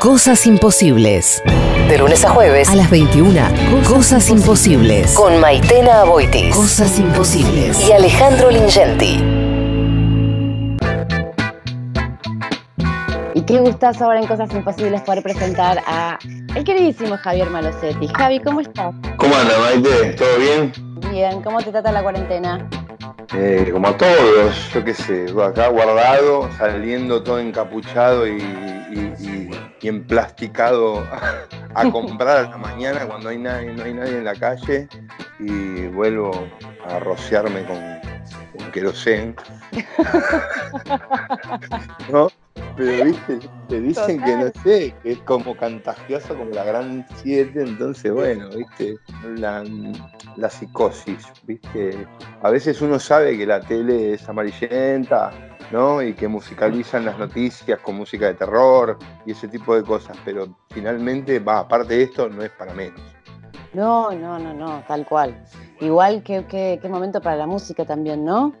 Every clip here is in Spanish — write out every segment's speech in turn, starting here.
Cosas imposibles. De lunes a jueves A las 21. Cosas, imposibles. con Maitena Aboitis Cosas imposibles. y Alejandro Lingenti. Y qué gustazo ahora en Cosas Imposibles poder presentar a el queridísimo Javier Malosetti. Javi, ¿cómo estás? ¿Cómo anda, Maite? ¿Todo bien? Bien, ¿cómo te trata la cuarentena? Eh, como a todos, yo qué sé, acá guardado, saliendo todo encapuchado y, y- y- y emplasticado a, a comprar a la mañana cuando hay nadie, no hay nadie en la calle y vuelvo a rociarme con, con querosén. ¿No? Pero viste, te dicen que no sé, que es como contagioso como la gran 7, entonces bueno, viste, la, la psicosis, viste. A veces uno sabe que la tele es amarillenta, ¿no? Y que musicalizan las noticias con música de terror y ese tipo de cosas, pero finalmente, va, aparte de esto, no es para menos. No, no, no, no, tal cual. Igual que, que- qué momento para la música también, ¿no?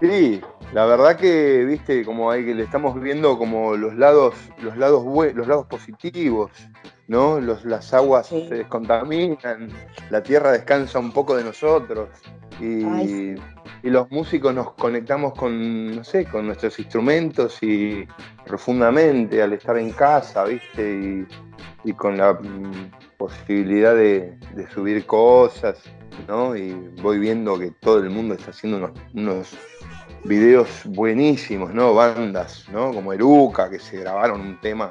Sí, la verdad que, viste, como hay que le estamos viendo como los lados, los lados los lados positivos, ¿no? Los, las aguas Sí. se descontaminan, la tierra descansa un poco de nosotros y, Ay, y los músicos nos conectamos con, no sé, con nuestros instrumentos y profundamente al estar en casa, viste, y, y con la mm, posibilidad de, de subir cosas, ¿no? Y voy viendo que todo el mundo está haciendo unos, unos videos buenísimos, ¿no? Bandas, ¿no? Como Eruca, que se grabaron un tema,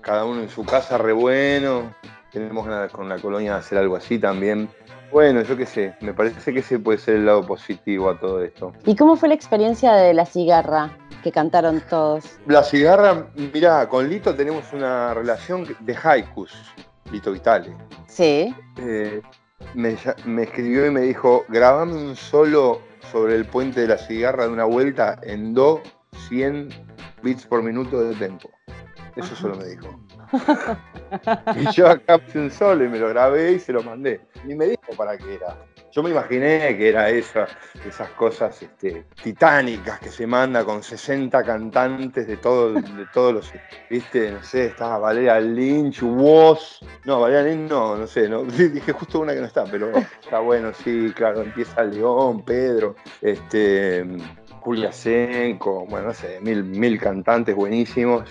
cada uno en su casa, re bueno. Tenemos ganas con la colonia de hacer algo así también. Bueno, yo qué sé, me parece que ese puede ser el lado positivo a todo esto. ¿Y cómo fue la experiencia de la cigarra que cantaron todos? La cigarra, mirá, con Lito tenemos una relación de haikus, Lito Vitale. Sí. Eh, me, me escribió y me dijo, grabame un solo sobre el puente de la cigarra de una vuelta en do 100 bits por minuto de tempo. Eso solo me dijo. y yo acá puse un solo y me lo grabé y se lo mandé. Ni me dijo para qué era. Yo me imaginé que era esa, esas cosas este, titánicas que se manda con 60 cantantes de, todo, de todos los. ¿Viste? No sé, estaba Valeria Lynch, Woz. No, Valeria Lynch no, no sé. No, dije justo una que no está, pero está bueno, sí, claro. Empieza León, Pedro, este, Julia Senko, bueno, no sé, mil, mil cantantes buenísimos.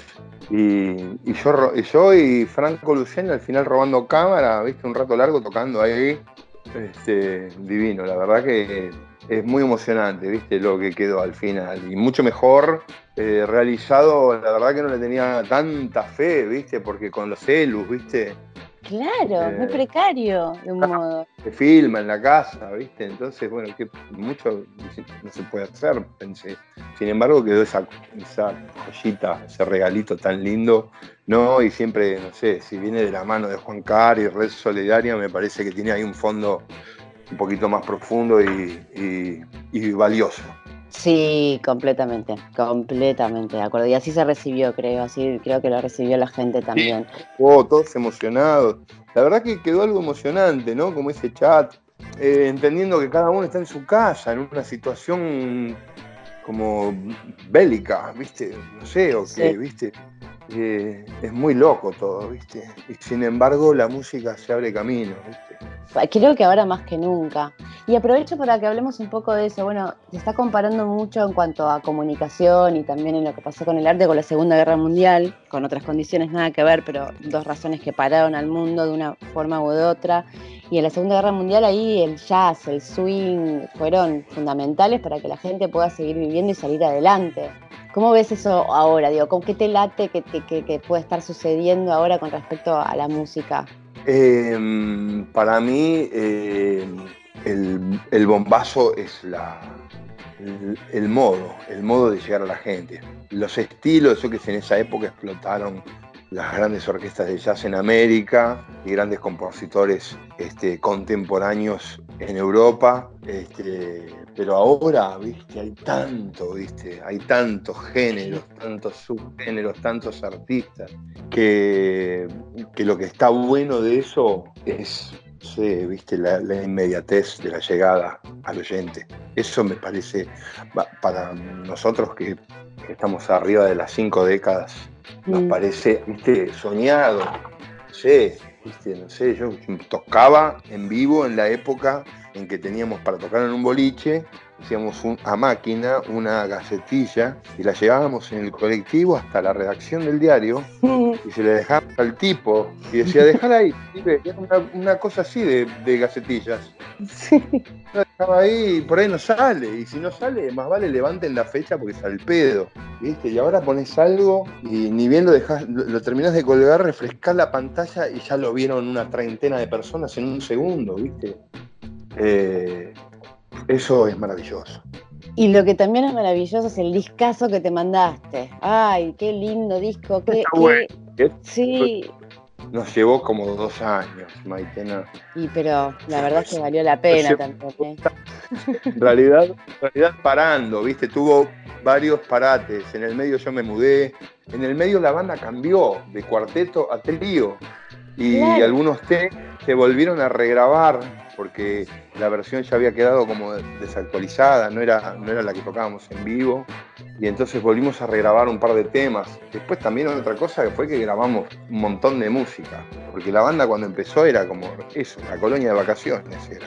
Y, yo, y yo y Franco Luciani al final robando cámara, viste, un rato largo tocando ahí. Este, divino, la verdad que es muy emocionante, viste, lo que quedó al final. Y mucho mejor eh, realizado, la verdad que no le tenía tanta fe, viste, porque con los celus, viste, Claro, muy Eh, precario, de un modo. se filma en la casa, viste, entonces, bueno, que mucho no se puede hacer, pensé. Sin embargo, quedó esa, esa joyita, ese regalito tan lindo, ¿no? Y siempre, no sé, si viene de la mano de Juan Car y Red Solidaria, me parece que tiene ahí un fondo un poquito más profundo y, y- y valioso. Sí, completamente, completamente de acuerdo. Y así se recibió, creo, así creo que lo recibió la gente también. Oh, todos emocionados. La verdad que quedó algo emocionante, ¿no? Como ese chat, eh, entendiendo que cada uno está en su casa, en una situación como bélica, ¿viste? No sé, o qué, Sí. ¿viste? Eh, es muy loco todo, ¿viste? Y sin embargo la música se abre camino, ¿viste? Creo que ahora más que nunca. Y aprovecho para que hablemos un poco de eso. Bueno, se está comparando mucho en cuanto a comunicación y también en lo que pasó con el arte con la Segunda Guerra Mundial, con otras condiciones nada que ver, pero dos razones que pararon al mundo de una forma u otra. Y en la Segunda Guerra Mundial ahí el jazz, el swing fueron fundamentales para que la gente pueda seguir viviendo y salir adelante. ¿Cómo ves eso ahora? Digo, ¿con qué te late que, que, puede estar sucediendo ahora con respecto a la música? Eh, para mí, eh, el, bombazo es el, modo, el modo de llegar a la gente. Los estilos, yo que en esa época explotaron las grandes orquestas de jazz en América y grandes compositores este, contemporáneos en Europa. Este, pero ahora, viste, hay tanto, viste, hay tantos géneros, tantos subgéneros, tantos artistas, que, que lo que está bueno de eso es sí, viste, la, la inmediatez de la llegada al oyente. Eso me parece, para nosotros que, estamos arriba de las cinco décadas nos parece, viste, soñado. Sé, no sé, yo tocaba en vivo en la época en que teníamos para tocar en un boliche, hacíamos un- a máquina una gacetilla y la llevábamos en el colectivo hasta la redacción del diario y se le dejábamos al tipo y decía, dejala ahí, pibe", y era una, una cosa así de, de gacetillas. Sí. Lo dejaba ahí y por ahí no sale, y si no sale, más vale levanten la fecha porque es al pedo, ¿viste? Y ahora pones algo y ni bien lo dejas, lo, lo terminás de colgar, refrescás la pantalla y ya lo vieron una treintena de personas en un segundo, ¿viste? Eh, eso es maravilloso. Y lo que también es maravilloso es el discazo que te mandaste. Ay, qué lindo disco. Qué, Está bueno. ¿Qué? Sí, Nos llevó como dos años, Maitena. y pero la verdad es que valió la pena también. ¿eh? En realidad, en realidad parando, ¿viste? Tuvo varios parates. En el medio yo me mudé. En el medio la banda cambió de cuarteto a trío. Y Claro. algunos temas se volvieron a regrabar porque la versión ya había quedado como desactualizada, no era, no era la que tocábamos en vivo. Y entonces volvimos a regrabar un par de temas. Después también otra cosa que fue que grabamos un montón de música. Porque la banda cuando empezó era como eso, la colonia de vacaciones era.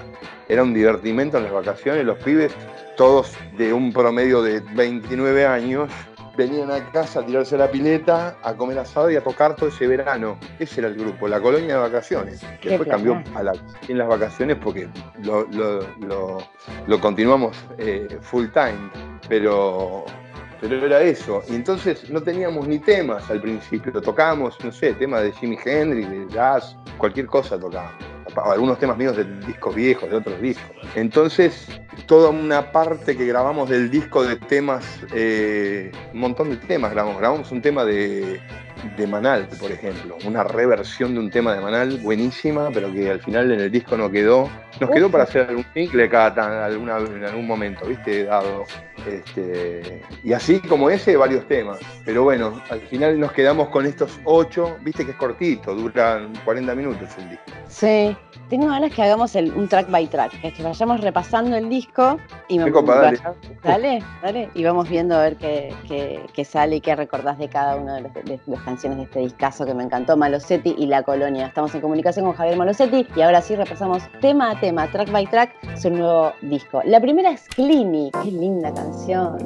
Era un divertimento en las vacaciones, los pibes, todos de un promedio de 29 años, venían a casa a tirarse a la pileta, a comer asado y a tocar todo ese verano. Ese era el grupo, la colonia de vacaciones. Qué Después cambió a la, en las vacaciones porque lo, lo- lo- lo continuamos eh, full time, pero, pero era eso. Y entonces no teníamos ni temas al principio, tocábamos, no sé, temas de Jimi Hendrix, de jazz, cualquier cosa tocábamos. Algunos temas míos de discos viejos, de otros discos. Entonces, toda una parte que grabamos del disco de temas, eh, un montón de temas grabamos. Grabamos un tema de, de Manal, por ejemplo, una reversión de un tema de Manal buenísima, pero que al final en el disco no quedó. Nos quedó para hacer algún single cada tan- alguna, en algún momento, ¿viste? Dado. Este, y así como ese, varios temas. Pero bueno, al final nos quedamos con estos ocho, viste que es cortito, duran 40 minutos el disco. Sí. Tengo ganas que hagamos el- un track by track, que es que vayamos repasando el disco y me copa, dale. Dale, dale, y vamos viendo a ver qué, qué- qué sale y qué recordás de cada una de, los- de las canciones de este discazo que me encantó, Malosetti y La Colonia. Estamos en comunicación con Javier Malosetti y ahora sí repasamos tema a tema, track by track, su nuevo disco. La primera es Clini, qué linda canción.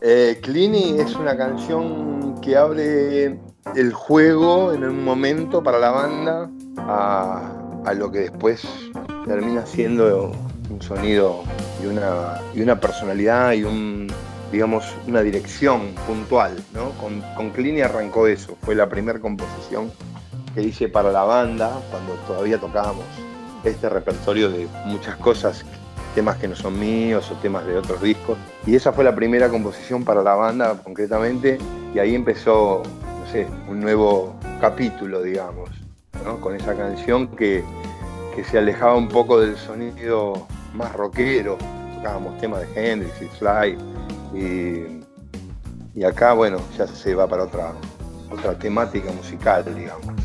Eh, Clini es una canción que abre el juego en un momento para la banda a, a lo que después termina siendo un sonido y una, y una personalidad y un, digamos, una dirección puntual. ¿no? Con, con Clini arrancó eso, fue la primera composición que hice para la banda cuando todavía tocábamos este repertorio de muchas cosas temas que no son míos o temas de otros discos. Y esa fue la primera composición para la banda concretamente y ahí empezó, no sé, un nuevo capítulo, digamos, ¿no? con esa canción que, que se alejaba un poco del sonido más rockero. Tocábamos temas de Hendrix y Sly y, y acá, bueno, ya se va para otra, otra temática musical, digamos.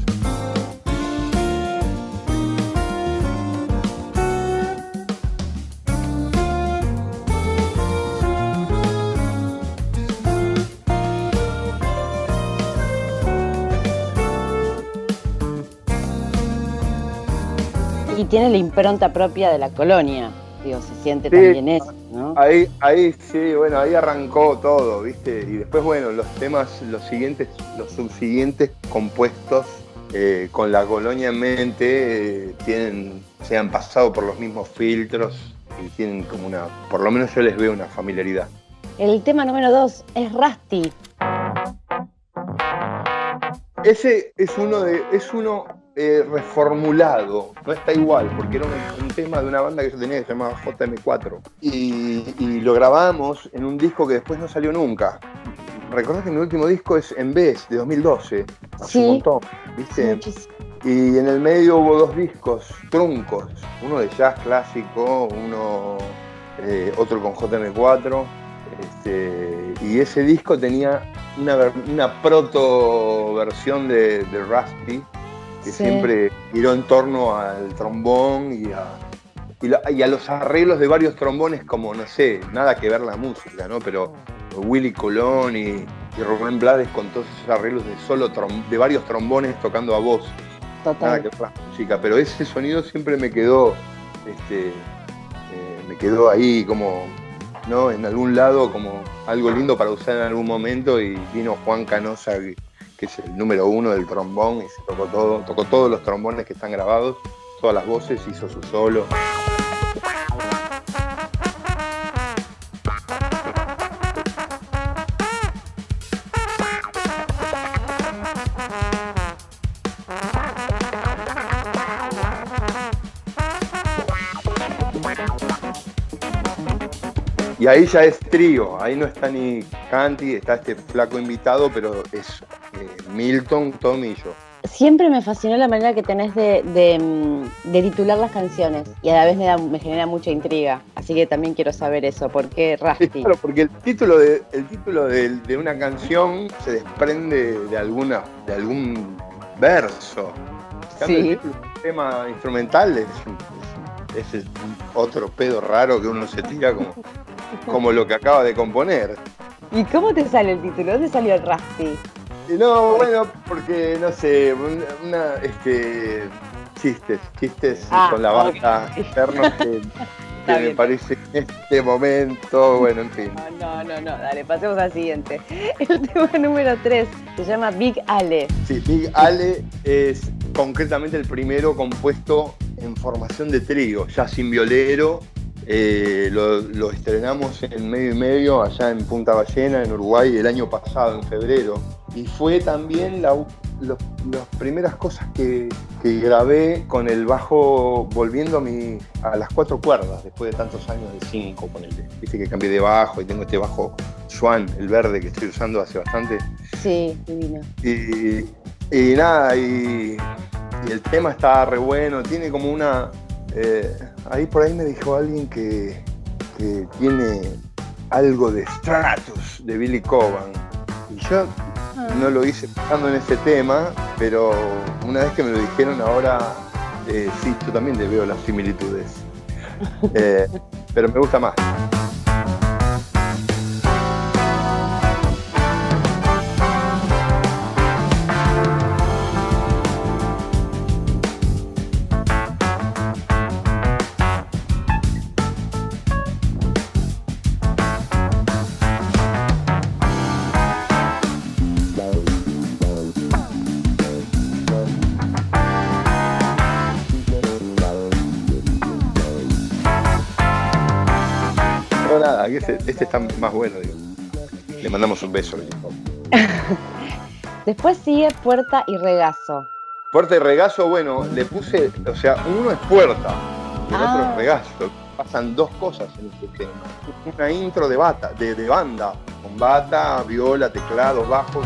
Tiene la impronta propia de la colonia, digo, se siente Sí. también eso, ¿no? Ahí, ahí sí, bueno, ahí arrancó todo, ¿viste? Y después, bueno, los temas, los siguientes, los subsiguientes compuestos eh, con la colonia en mente eh, tienen, se han pasado por los mismos filtros y tienen como una, por lo menos yo les veo una familiaridad. El tema número dos es Rusty. Ese es uno de, es uno eh, reformulado, no está igual, porque era un, un tema de una banda que yo tenía que se llamaba JM4. Y, y lo grabamos en un disco que después no salió nunca. Recordás que mi último disco es En Vez, de 2012. Hace Sí. un montón, ¿viste? Y en el medio hubo dos discos, truncos. Uno de jazz clásico, uno eh, otro con JM4. Este, y ese disco tenía una, una proto versión de, de Rusty que Sí. siempre giró en torno al trombón y a, y, lo- y a los arreglos de varios trombones como, no sé, nada que ver la música, ¿no? Pero Willy Colón y, y Rubén Blades con todos esos arreglos de solo trom- de varios trombones tocando a voz, nada Total. que ver la música, pero ese sonido siempre me quedó, este, eh, me quedó ahí como, ¿no? En algún lado como algo lindo para usar en algún momento y vino Juan Canosa, que, que es el número uno del trombón, y se tocó todo, tocó todos los trombones que están grabados, todas las voces, hizo su solo. Y ahí ya es trío, ahí no está ni Canti, está este flaco invitado, pero es Milton, yo. Siempre me fascinó la manera que tenés de, de, mm, de titular las canciones y a la vez me, da- me genera mucha intriga. Así que también quiero saber eso. ¿Por qué Sí, Rusty? claro, porque el título de, el título de, de una canción se desprende de alguna, de algún verso. Sí. el tema instrumental es, es- otro pedo raro que uno se tira como, como lo que acaba de componer. ¿Y cómo te sale el título? ¿Dónde salió el Rusty? No, bueno, porque no sé, un- una, este, chistes, chistes Ah, con la banda ok. internos que, que me parece en este momento, bueno, en fin. No, no, no, no. Dale, pasemos al siguiente. El tema número 3 se llama Big Ale. Sí, Big Ale es concretamente el primero compuesto en formación de trío, ya sin violero. eh, lo, lo estrenamos en medio y medio allá en Punta Ballena, en Uruguay, el año pasado, en febrero. Y fue también la, los- las primeras cosas que, que grabé con el bajo volviendo a, mi, a las cuatro cuerdas, después de tantos años de cinco, con el, viste que cambié de bajo y tengo este bajo Swan, el verde que estoy usando hace bastante. Sí, divino. Y, y nada, y, y el tema está re bueno, tiene como una... eh, ahí por ahí me dijo alguien que, que tiene algo de Stratus de Billy Coban. Y yo no lo hice pensando en ese tema, pero una vez que me lo dijeron ahora, eh, sí, yo también le veo las similitudes. Eh, pero me gusta más. Que este, este está más bueno, digo. Le mandamos un beso. Después sigue Puerta y Regazo. Puerta y regazo, bueno, le puse, o sea, uno es puerta y el otro Ah. es regazo. Pasan dos cosas en este tema. Una intro de bata, de, de banda, con bata, viola, teclados, bajos.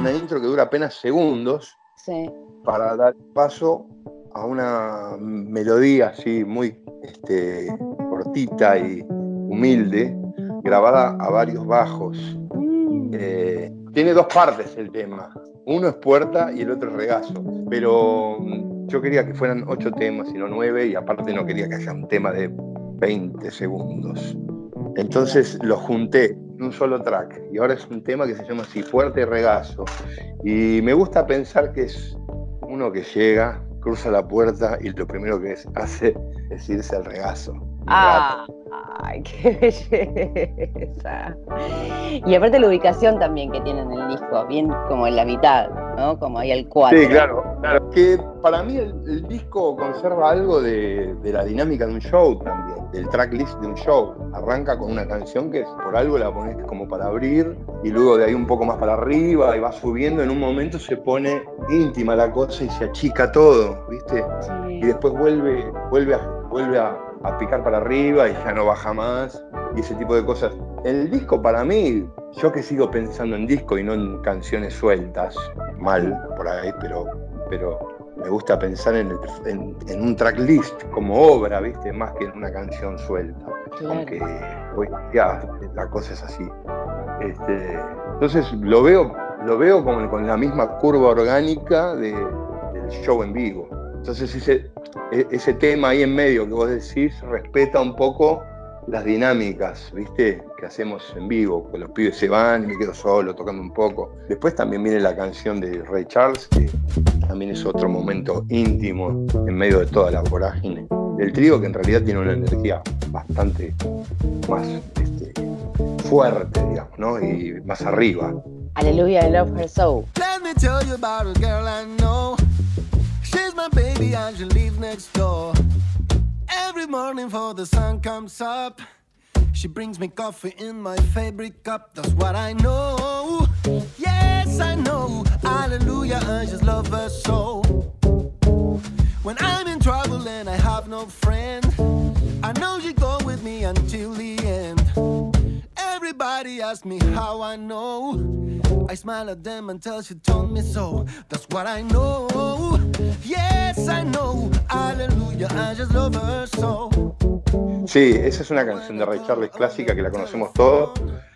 Una intro que dura apenas segundos Sí. Para dar paso a una melodía así muy este, cortita y humilde, grabada a varios bajos. Mm. Eh, tiene dos partes el tema. Uno es puerta y el otro es regazo. Pero mm, yo quería que fueran ocho temas y no nueve, y aparte no quería que haya un tema de 20 segundos. Entonces lo junté en un solo track. Y ahora es un tema que se llama así, Puerta y Regazo. Y me gusta pensar que es uno que llega, cruza la puerta y lo primero que hace es irse al regazo. Ah, ay, qué belleza. Y aparte la ubicación también que tiene en el disco, bien como en la mitad, ¿no? Como ahí al 4. Sí, claro, claro. Que para mí el, el disco conserva algo de, de la dinámica de un show también, del tracklist de un show. Arranca con una canción que por algo la pones como para abrir y luego de ahí un poco más para arriba y va subiendo. En un momento se pone íntima la cosa y se achica todo, ¿viste? Y después vuelve, vuelve, a, vuelve a, a picar para arriba y ya no baja más y ese tipo de cosas. El disco para mí, yo que sigo pensando en disco y no en canciones sueltas, mal por ahí, pero, pero me gusta pensar en, el- en- en un tracklist como obra, ¿viste? Más que en una canción suelta. Claro. Aunque en día la cosa es así. Este, entonces lo veo, lo veo como con la misma curva orgánica de, del show en vivo. Entonces ese, e, ese tema ahí en medio que vos decís respeta un poco las dinámicas, ¿viste? Que hacemos en vivo, que los pibes se van y me quedo solo tocando un poco. Después también viene la canción de Ray Charles, que también es otro momento íntimo en medio de toda la vorágine del trío, que en realidad tiene una energía bastante más este, fuerte, digamos, ¿no? Y más arriba. Aleluya, I love her so. Let me tell you about a girl I know. She's my baby and she lives next door. Every morning before the sun comes up, she brings me coffee in my favorite cup. That's what I know. Yes, I know. Hallelujah, I just love her so. When I'm in trouble and I have no friend, I know she go with me until the. I smile at them me so. That's what I know. Yes, I know. Sí, esa es una canción de Ray Charles clásica que la conocemos todos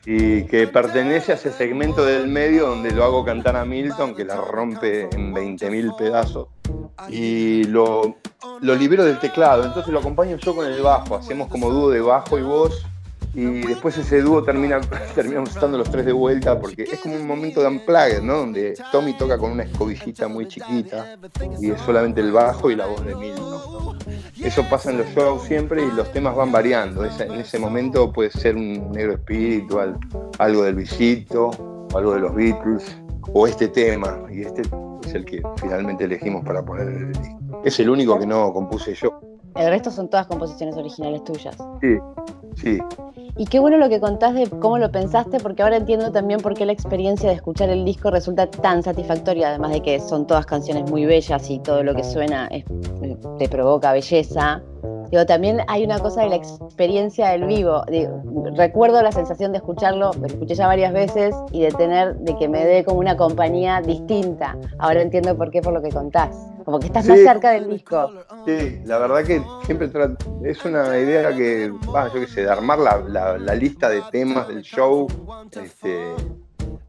y que pertenece a ese segmento del medio donde lo hago cantar a Milton, que la rompe en 20.000 pedazos. Y lo, lo libero del teclado, entonces lo acompaño yo con el bajo, hacemos como dúo de bajo y voz y después ese dúo termina, terminamos estando los tres de vuelta porque es como un momento de unplugged, ¿no? Donde Tommy toca con una escobillita muy chiquita y es solamente el bajo y la voz de Milton. Eso pasa en los shows siempre y los temas van variando. En ese momento puede ser un negro espiritual, algo del visito, o algo de los Beatles, o este tema. Y este es el que finalmente elegimos para poner en el disco. Es el único que no compuse yo. El resto son todas composiciones originales tuyas. Sí, sí. Y qué bueno lo que contás de cómo lo pensaste, porque ahora entiendo también por qué la experiencia de escuchar el disco resulta tan satisfactoria, además de que son todas canciones muy bellas y todo lo que suena te provoca belleza. Digo, también hay una cosa de la experiencia del vivo. Digo, recuerdo la sensación de escucharlo, lo escuché ya varias veces, y de tener, de que me dé como una compañía distinta. Ahora entiendo por qué, por lo que contás. Como que estás Sí. más cerca del disco. Sí, la verdad que siempre es una idea que, va, yo qué sé, de armar la, la- la lista de temas del show. Este,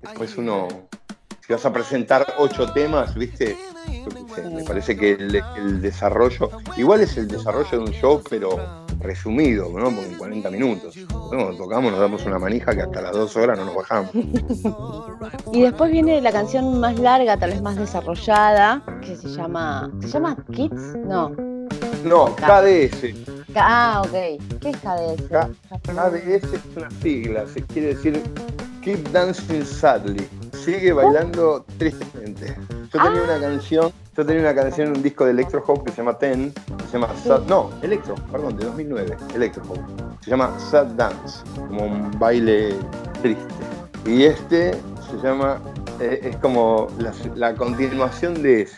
después uno, si vas a presentar ocho temas, viste, me parece que el, el desarrollo, igual es el desarrollo de un show, pero resumido, ¿no? Porque en 40 minutos. Bueno, tocamos, nos damos una manija que hasta las dos horas no nos bajamos. Y después viene la canción más larga, tal vez más desarrollada, que se llama. ¿Se llama Kids? No. No, KDS. Ah, ok. ¿Qué es KDS? K- KDS es una sigla, se quiere decir Keep Dancing Sadly. Sigue bailando tristemente. Yo tenía una canción, yo tenía una canción en un disco de Electro Hop que se llama Ten, que se llama Sad, no, Electro, perdón, de 2009, Electro Hop. Se llama Sad Dance, como un baile triste. Y este se llama, eh, es como la, la continuación de ese,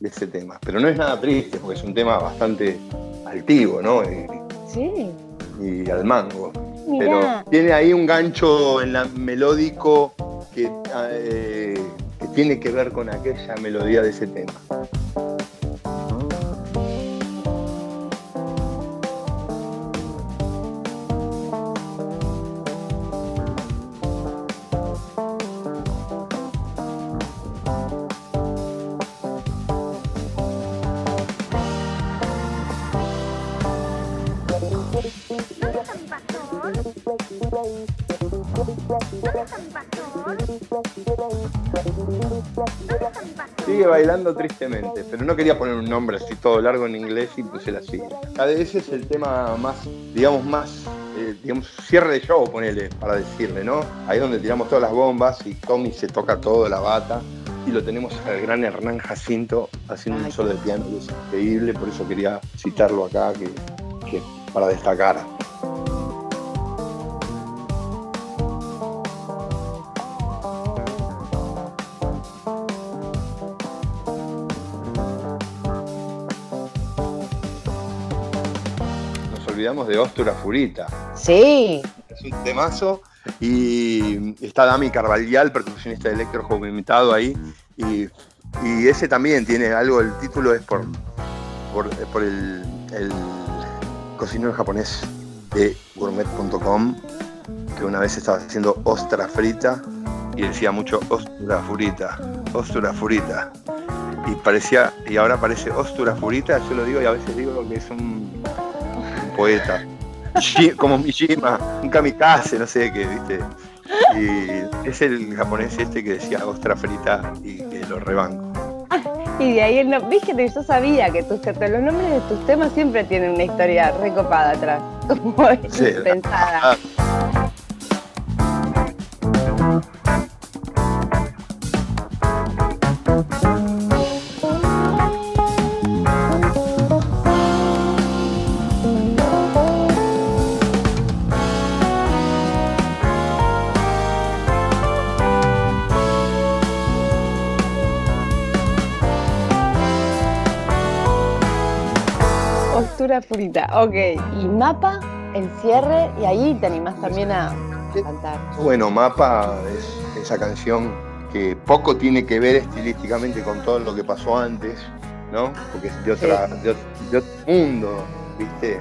de ese tema. Pero no es nada triste, porque es un tema bastante altivo, ¿no? Y- Sí. y al mango. Mirá. Pero tiene ahí un gancho en la melódico que, eh, que tiene que ver con aquella melodía de ese tema. Bailando tristemente, pero no quería poner un nombre así todo largo en inglés y puse la sigla. KDS es el tema más, digamos, más, eh, digamos, cierre de show, ponele, para decirle, ¿no? Ahí donde tiramos todas las bombas y Tommy se toca todo, la bata. Y lo tenemos al gran Hernán Jacinto haciendo un solo de piano que es increíble, por eso quería citarlo acá, que, que para destacar. Olvidamos de Ostura Furita. Sí. Es un temazo. Y está Dami Carvalhal, percusionista de Electro invitado ahí. Y, y ese también tiene algo, el título es por, por, por el, el cocinero japonés de gourmet.com, que una vez estaba haciendo ostra frita y decía mucho Ostura Furita, Ostura Furita. Y parecía, y ahora parece Ostura Furita, yo lo digo y a veces digo que es un poeta. Como Mishima, un kamikaze, no sé qué, ¿viste? Y es el japonés este que decía ostra frita y que lo rebanco. Y de ahí el no, viste que yo sabía que tus, los nombres de tus temas siempre tienen una historia recopada atrás, como Sí. pensada. Ok. Y mapa, el cierre, y ahí te animás también a cantar. Bueno, Mapa es esa canción que poco tiene que ver estilísticamente con todo lo que pasó antes, ¿no? Porque es de, otra, de, ot- de otro mundo, ¿viste?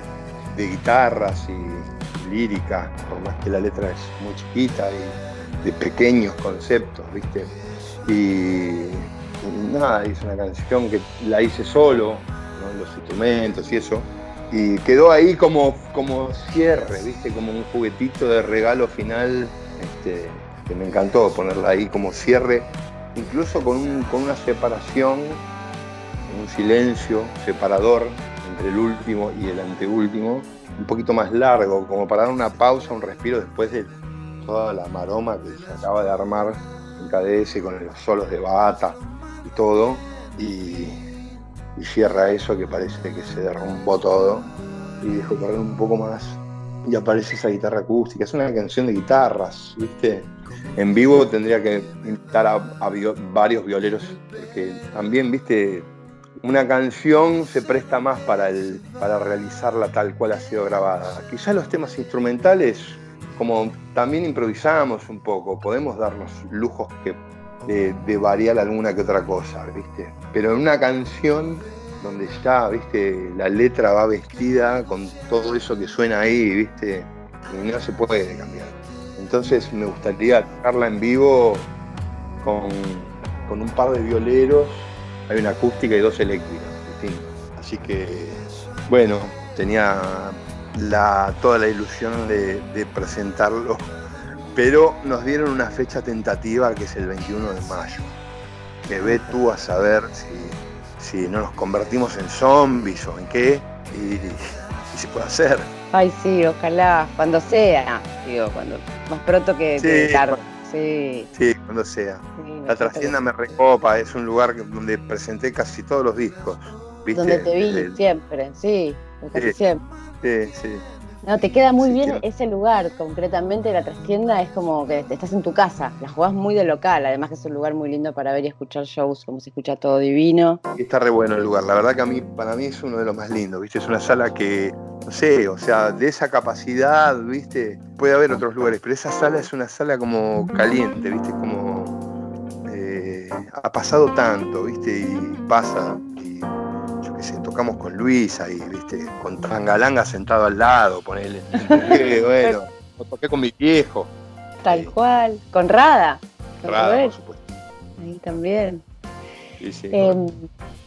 De guitarras y lírica, por más que la letra es muy chiquita y de pequeños conceptos, ¿viste? Y, nada, es una canción que la hice solo, ¿no? los instrumentos y eso. Y quedó ahí como, como cierre, ¿viste? Como un juguetito de regalo final este, que me encantó ponerla ahí como cierre, incluso con, un- con una separación, un silencio separador entre el último y el anteúltimo, un poquito más largo, como para dar una pausa, un respiro después de toda la maroma que se acaba de armar en KDS con los solos de bata y todo. Y, y cierra eso que parece que se derrumbó todo y dejó correr un poco más y aparece esa guitarra acústica. Es una canción de guitarras, ¿viste? En vivo tendría que invitar a, varios violeros porque también, ¿viste? Una canción se presta más para, el, para realizarla tal cual ha sido grabada. Quizás los temas instrumentales, como también improvisamos un poco, podemos darnos lujos que de, variar alguna que otra cosa, ¿viste? Pero en una canción donde ya, ¿viste? La letra va vestida con todo eso que suena ahí, ¿viste? Y no se puede cambiar. Entonces me gustaría tocarla en vivo con, con un par de violeros, hay una acústica y dos eléctricas. Así que, bueno, tenía la, toda la ilusión de, de presentarlo, pero nos dieron una fecha tentativa que es el 21 de mayo. Que ve tú a saber si, si no nos convertimos en zombies o en qué, y, y se puede hacer. Ay, sí, ojalá, cuando sea, digo, cuando más pronto que, que Sí, tarde. Sí, Sí, cuando sea. sí, La Trascienda me recopa, es un lugar donde presenté casi todos los discos. ¿viste? Donde te vi Desde- siempre, sí, casi Sí. siempre. Sí, sí. No, te queda muy bien ese lugar, concretamente la trastienda es como que estás en tu casa, la jugás muy de local, además que es un lugar muy lindo para ver y escuchar shows, como se escucha todo divino. Está re bueno el lugar. La verdad que a mí, para mí es uno de los más lindos, ¿viste? Es una sala que, no sé, o sea, de esa capacidad, ¿viste? Puede haber otros lugares, pero esa sala es una sala como caliente, ¿viste? Como eh, ha pasado tanto, ¿viste? Y pasa, tocamos con Luis ahí, ¿viste? Con Tangalanga sentado al lado, ponele. Bueno, lo toqué con mi viejo, Tal cual, con Rada, con Rada, Rubén, por supuesto. ahí también. Sí, sí, Eh,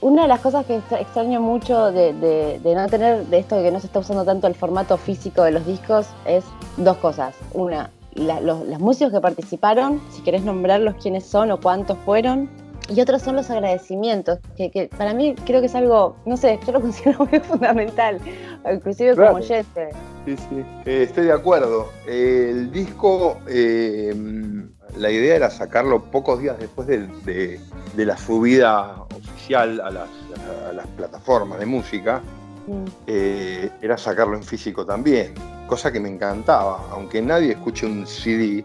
una de las cosas que extra- extraño mucho de, de- de no tener, de esto de que no se está usando tanto el formato físico de los discos, es dos cosas. Una, la- los, los músicos que participaron, si querés nombrarlos quiénes son o cuántos fueron. Y otros son los agradecimientos, que, que para mí creo que es algo, no sé, yo lo considero muy fundamental, inclusive como oyente. Sí, sí, eh, estoy de acuerdo. Eh, el disco, eh, la idea era sacarlo pocos días después de, de- de la subida oficial a las, a las plataformas de música, Mm. eh, era sacarlo en físico también, cosa que me encantaba. Aunque nadie escuche un CD,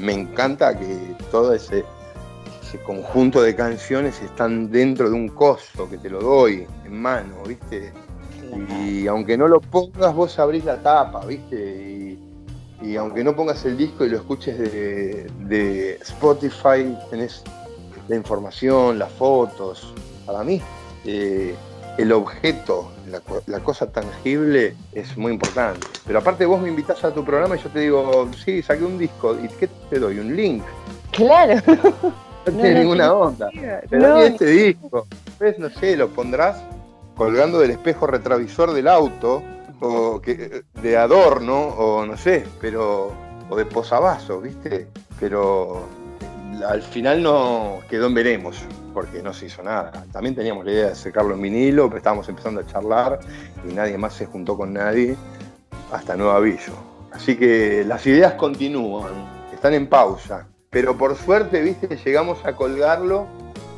me encanta que todo ese, ese conjunto de canciones están dentro de un coso que te lo doy en mano, ¿viste? Y aunque no lo pongas, vos abrís la tapa, ¿viste? Y, y aunque no pongas el disco y lo escuches de, de Spotify, tenés la información, las fotos. Para mí, eh, el objeto, la, la cosa tangible es muy importante. Pero aparte vos me invitás a tu programa y yo te digo, sí, saqué un disco, ¿y qué te doy? ¿Un link? Claro. No, tiene no ninguna onda. Pero No, este disco, pues no sé, lo pondrás colgando del espejo retrovisor del auto, o que, de adorno, o no sé, pero. o de posavasos, ¿viste? Pero al final no quedó en veremos, porque no se hizo nada. También teníamos la idea de sacarlo en vinilo, pero estábamos empezando a charlar y nadie más se juntó con nadie hasta nuevo aviso. Así que las ideas continúan, están en pausa. Pero por suerte, viste, llegamos a colgarlo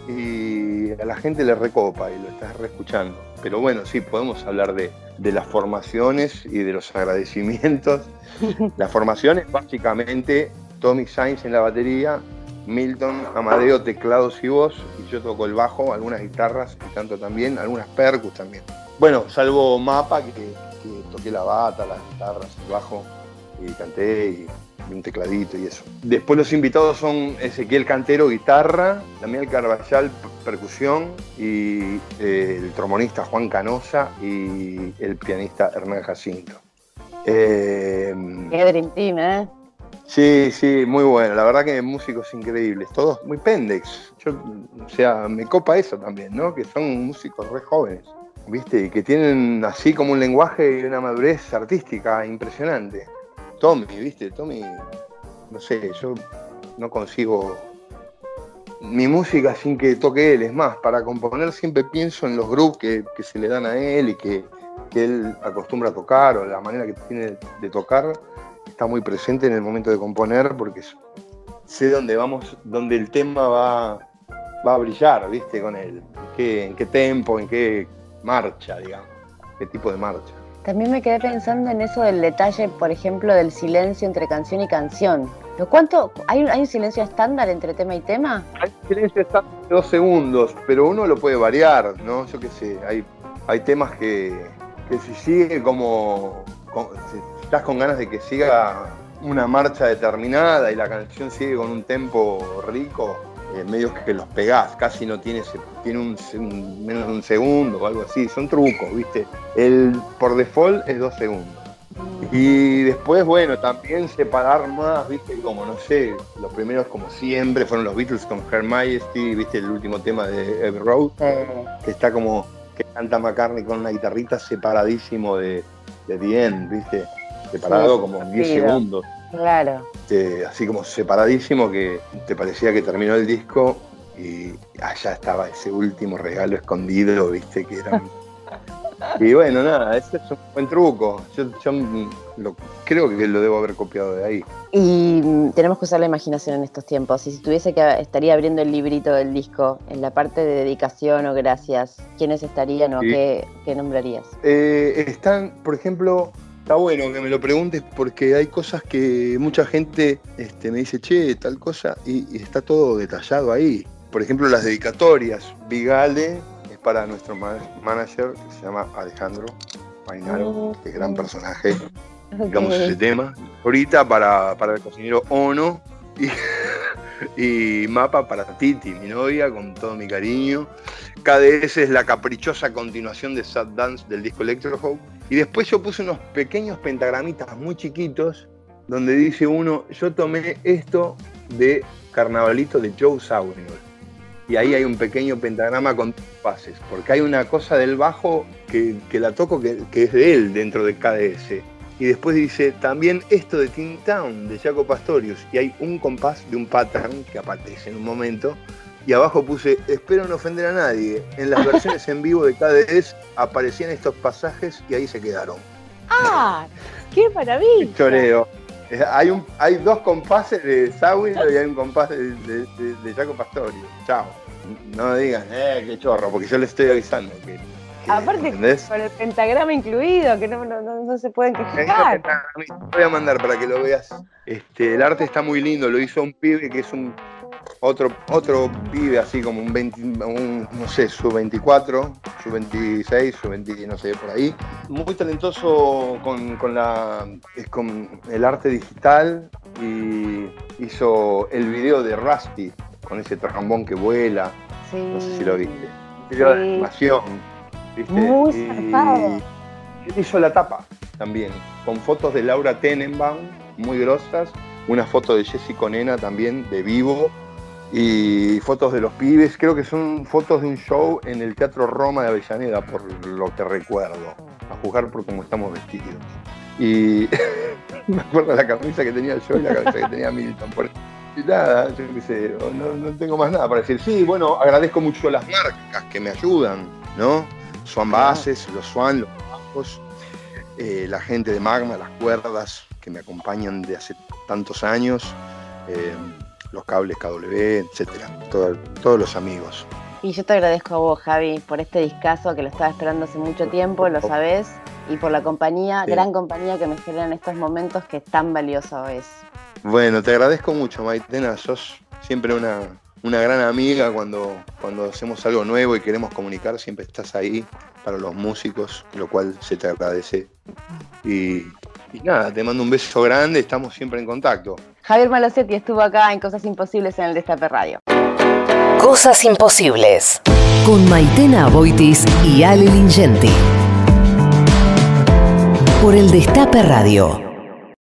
y a la gente le recopa y lo estás reescuchando. Pero bueno, sí, podemos hablar de, de las formaciones y de los agradecimientos. Las formaciones, básicamente, Tommy Sainz en la batería, Milton, Amadeo, teclados y voz, y yo toco el bajo, algunas guitarras y canto también, algunas percus también. Bueno, salvo Mapa, que, que toqué la bata, las guitarras, el bajo, y canté, y, y un tecladito y eso. Después los invitados son Ezequiel Cantero, guitarra, Daniel Carvajal, percusión, y eh, el trombonista Juan Canosa y el pianista Hernán Jacinto. Eh, Qué Dream Team, ¿eh? Sí, sí, muy bueno. La verdad que músicos increíbles, todos muy pendex. Yo, o sea, me copa eso también, ¿no? Que son músicos re jóvenes, ¿viste? Y que tienen así como un lenguaje y una madurez artística impresionante. Tommy, ¿viste? Tommy, no sé, yo no consigo mi música sin que toque él. Es más, para componer siempre pienso en los grupos que, se le dan a él y que, que él acostumbra a tocar o la manera que tiene de tocar está muy presente en el momento de componer porque sé dónde vamos, dónde el tema va, va a brillar, ¿viste? Con él. En qué, en qué tempo, en qué marcha, digamos. Qué tipo de marcha. También me quedé pensando en eso del detalle, por ejemplo, del silencio entre canción y canción. ¿Pero ¿Cuánto? ¿Hay, un- ¿Hay un silencio estándar entre tema y tema? Hay silencio está de dos segundos, pero uno lo puede variar, ¿no? Yo qué sé, hay, hay temas que, que si sigue como, estás con ganas de que siga una marcha determinada y la canción sigue con un tempo rico, eh, medios que los pegás, casi no tiene, tiene un, menos de un segundo o algo así, son trucos, ¿viste? El por default es dos segundos. Y después, bueno, también separar más, viste, como no sé, los primeros como siempre fueron los Beatles con Her Majesty, viste, el último tema de Abbey Road, que está como, que canta McCartney con una guitarrita separadísimo de, de The End, viste, separado Sí, como 10 rápido. segundos, claro. este, así como separadísimo que te parecía que terminó el disco y allá estaba ese último regalo escondido, viste, que era... Y bueno, nada, ese es un buen truco. Yo, yo, lo- creo que lo debo haber copiado de ahí. Y tenemos que usar la imaginación en estos tiempos. Y si tuviese que estaría abriendo el librito del disco, en la parte de dedicación o gracias, ¿quiénes estarían o Sí. qué, qué nombrarías? Eh, están, por ejemplo, está bueno que me lo preguntes porque hay cosas que mucha gente este, me dice, che, tal cosa, y, y está todo detallado ahí. Por ejemplo, las dedicatorias. Vigale es para nuestro ma- manager, que se llama Alejandro Mainaro, que es gran personaje. digamos, Ok. ese tema. Ahorita para, para el cocinero Ono y, y Mapa para Titi, mi novia, con todo mi cariño. KDS es la caprichosa continuación de Sad Dance del disco Electro Hope. Y después yo puse unos pequeños pentagramitas muy chiquitos donde dice uno, yo tomé esto de Carnavalito de Joe Zawinul. Y ahí hay un pequeño pentagrama con pases, porque hay una cosa del bajo que, que la toco que, que es de él dentro de KDS. Y después dice también esto de Teen Town de Jaco Pastorius. Y hay un compás de un pattern que aparece en un momento. Y abajo puse, espero no ofender a nadie. En las versiones en vivo de KDS aparecían estos pasajes y ahí se quedaron. ¡Ah! ¡Qué maravilla! Choreo. Eh, Hay, un, hay dos compases de Sawino y hay un compás de, de, de- de Jaco Pastorius. Chao. No digan, eh, qué chorro, porque yo les estoy avisando que. Aparte, ¿entendés? con el pentagrama incluido, que no, no, no- se pueden quejar. Te voy a mandar para que lo veas. Este, el arte está muy lindo, lo hizo un pibe que es un otro, otro pibe así como un 20, un, no sé, su 24, su 26, su 20, no sé, por ahí. Muy talentoso con, con la, es con el arte digital y hizo el video de Rusty con ese trajambón que vuela, Sí. no sé si lo viste. Video de Sí. animación, ¿viste? Muy Y- él hizo la tapa también, con fotos de Laura Tenenbaum, muy grosas, una foto de Jessy con Nena también de vivo y fotos de los pibes. Creo que son fotos de un show en el Teatro Roma de Avellaneda, por lo que recuerdo, a juzgar por cómo estamos vestidos. Y me acuerdo la camisa que tenía yo y la camisa que tenía Milton. Por... Y nada, yo qué sé, no, no tengo más nada para decir. Sí, bueno, agradezco mucho las marcas que me ayudan, ¿no? Swan Bases, los Swan, los bajos, eh, la gente de Magma, las cuerdas que me acompañan de hace tantos años, eh, los cables KW, etcétera, todo- todos los amigos. Y yo te agradezco a vos, Javi, por este discazo que lo estaba esperando hace mucho tiempo, lo sabés, y por la compañía, Sí. gran compañía que me generan estos momentos que tan valioso es. Bueno, te agradezco mucho, Maitena. Sos siempre una, una gran amiga cuando, cuando hacemos algo nuevo y queremos comunicar. Siempre estás ahí para los músicos, lo cual se te agradece. Y, y nada, te mando un beso grande. Estamos siempre en contacto. Javier Malosetti estuvo acá en Cosas Imposibles en el Destape Radio. Cosas imposibles. Con Maitena Boitis y Ale Lingenti. Por el Destape Radio.